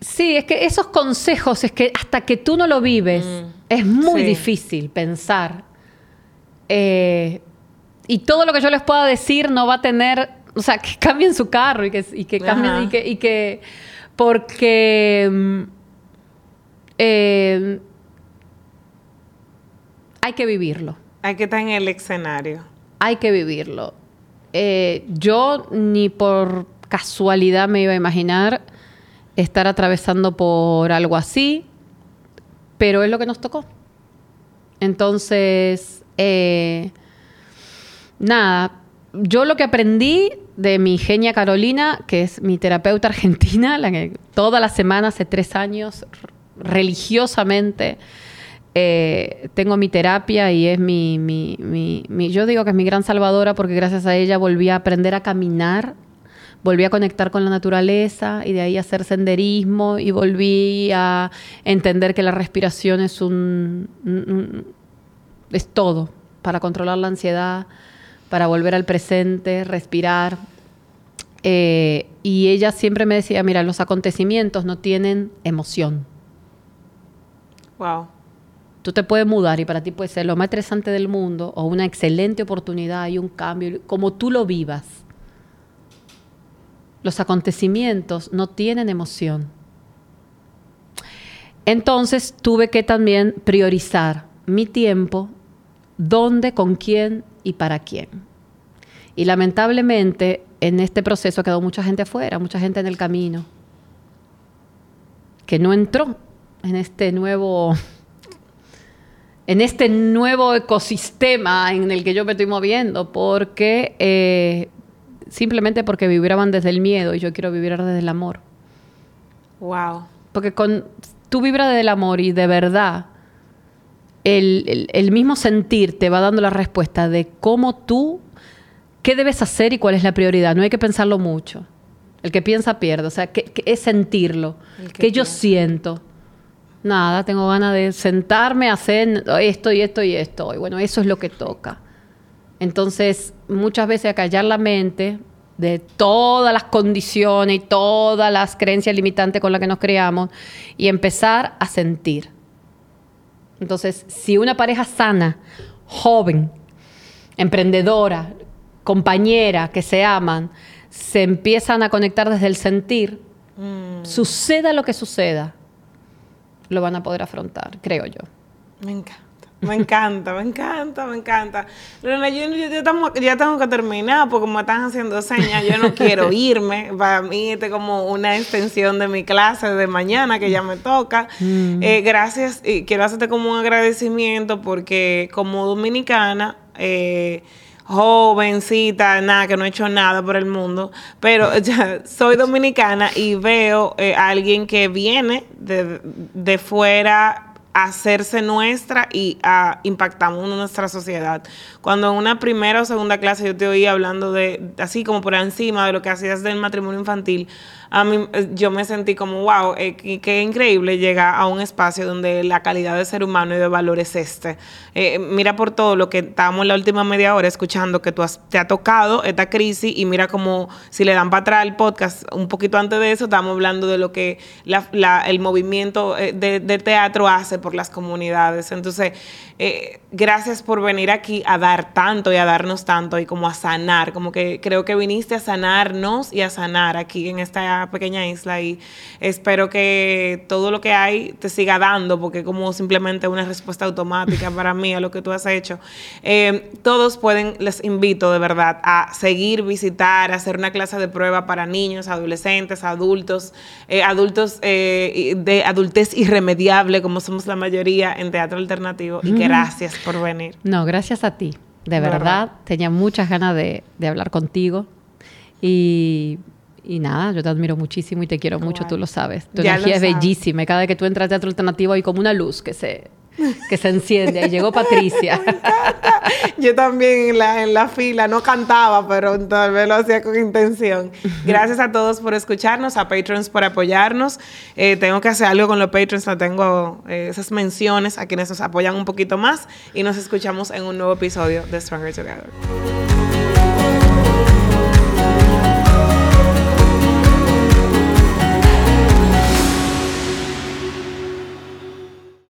Sí, es que esos consejos, es que hasta que tú no lo vives, mm, es muy difícil pensar. Eh, y todo lo que yo les pueda decir no va a tener, o sea, que cambien su carro y que, y que cambien, y que, y que, porque mm, eh, hay que vivirlo. Hay que estar en el escenario. Hay que vivirlo. Eh, yo ni por casualidad me iba a imaginar estar atravesando por algo así, pero es lo que nos tocó. Entonces, eh, nada, yo lo que aprendí de mi genia Carolina, que es mi terapeuta argentina, la que toda la semana hace tres años religiosamente eh, tengo mi terapia y es mi, mi, mi, yo digo que es mi gran salvadora porque gracias a ella volví a aprender a caminar, volví a conectar con la naturaleza y de ahí a hacer senderismo y volví a entender que la respiración es un, es todo para controlar la ansiedad, para volver al presente, respirar. Eh, y ella siempre me decía, mira, los acontecimientos no tienen emoción Wow. Tú te puedes mudar y para ti puede ser lo más interesante del mundo o una excelente oportunidad y un cambio, como tú lo vivas. Los acontecimientos no tienen emoción. Entonces tuve que también priorizar mi tiempo, dónde, con quién y para quién. Y lamentablemente en este proceso quedado mucha gente afuera, mucha gente en el camino, que no entró en este nuevo en este nuevo ecosistema en el que yo me estoy moviendo, porque eh, simplemente porque vibraban desde el miedo y yo quiero vibrar desde el amor. Wow. Porque con tú vibras desde el amor y de verdad el, el, mismo sentir te va dando la respuesta de cómo tú, qué debes hacer y cuál es la prioridad. No hay que pensarlo mucho. El que piensa pierde. O sea, que, es sentirlo. Que, yo siento nada, tengo ganas de sentarme a hacer esto y esto y esto. Y bueno, eso es lo que toca. Entonces, muchas veces a callar la mente de todas las condiciones y todas las creencias limitantes con las que nos creamos y empezar a sentir. Entonces, si una pareja sana, joven, emprendedora, compañera, que se aman, se empiezan a conectar desde el sentir, Mm. Suceda lo que suceda, lo van a poder afrontar, creo yo. Me encanta. Me encanta, me encanta, encanta. Pero yo, ya tengo que terminar porque me están haciendo señas. Yo no quiero irme. Para mí, este es como una extensión de mi clase de mañana que ya me toca. Mm. Eh, gracias y quiero hacerte como un agradecimiento porque como dominicana, eh, jovencita, nada, que no he hecho nada por el mundo, pero ya soy dominicana y veo eh, a alguien que viene de, de fuera hacerse nuestra y a, impactamos nuestra sociedad. Cuando en una primera o segunda clase yo te oí hablando de, así como por encima de lo que hacías del matrimonio infantil, a mí eh, yo me sentí como, wow, eh, qué, increíble llegar a un espacio donde la calidad de ser humano y de valor es este. Eh, mira por todo lo que estábamos la última media hora escuchando que tú te ha tocado esta crisis y mira como si le dan para atrás el podcast, un poquito antes de eso estábamos hablando de lo que el movimiento de, teatro hace por las comunidades. Entonces, gracias por venir aquí a dar tanto y a darnos tanto y como a sanar, como que creo que viniste a sanarnos y a sanar aquí en esta pequeña isla y espero que todo lo que hay te siga dando, porque como simplemente una respuesta automática para mí a lo que tú has hecho. Eh, todos pueden, les invito de verdad a seguir, visitar, hacer una clase de prueba para niños, adolescentes, adultos, eh, adultos eh, de adultez irremediable, como somos la mayoría en teatro alternativo. Y que gracias por venir. No, gracias a ti. De verdad, tenía muchas ganas de, de hablar contigo. Y y nada, yo te admiro muchísimo y te quiero mucho, tú lo sabes. Tu energía es bellísima. Cada vez que tú entras al teatro alternativo hay como una luz que se, que se enciende. Y llegó Patricia. yo también en la, en la fila no cantaba, pero tal vez lo hacía con intención. Gracias a todos por escucharnos, a patrons por apoyarnos. Eh, tengo que hacer algo con los patrons, no tengo eh, esas menciones a quienes nos apoyan un poquito más y nos escuchamos en un nuevo episodio de Stronger Together.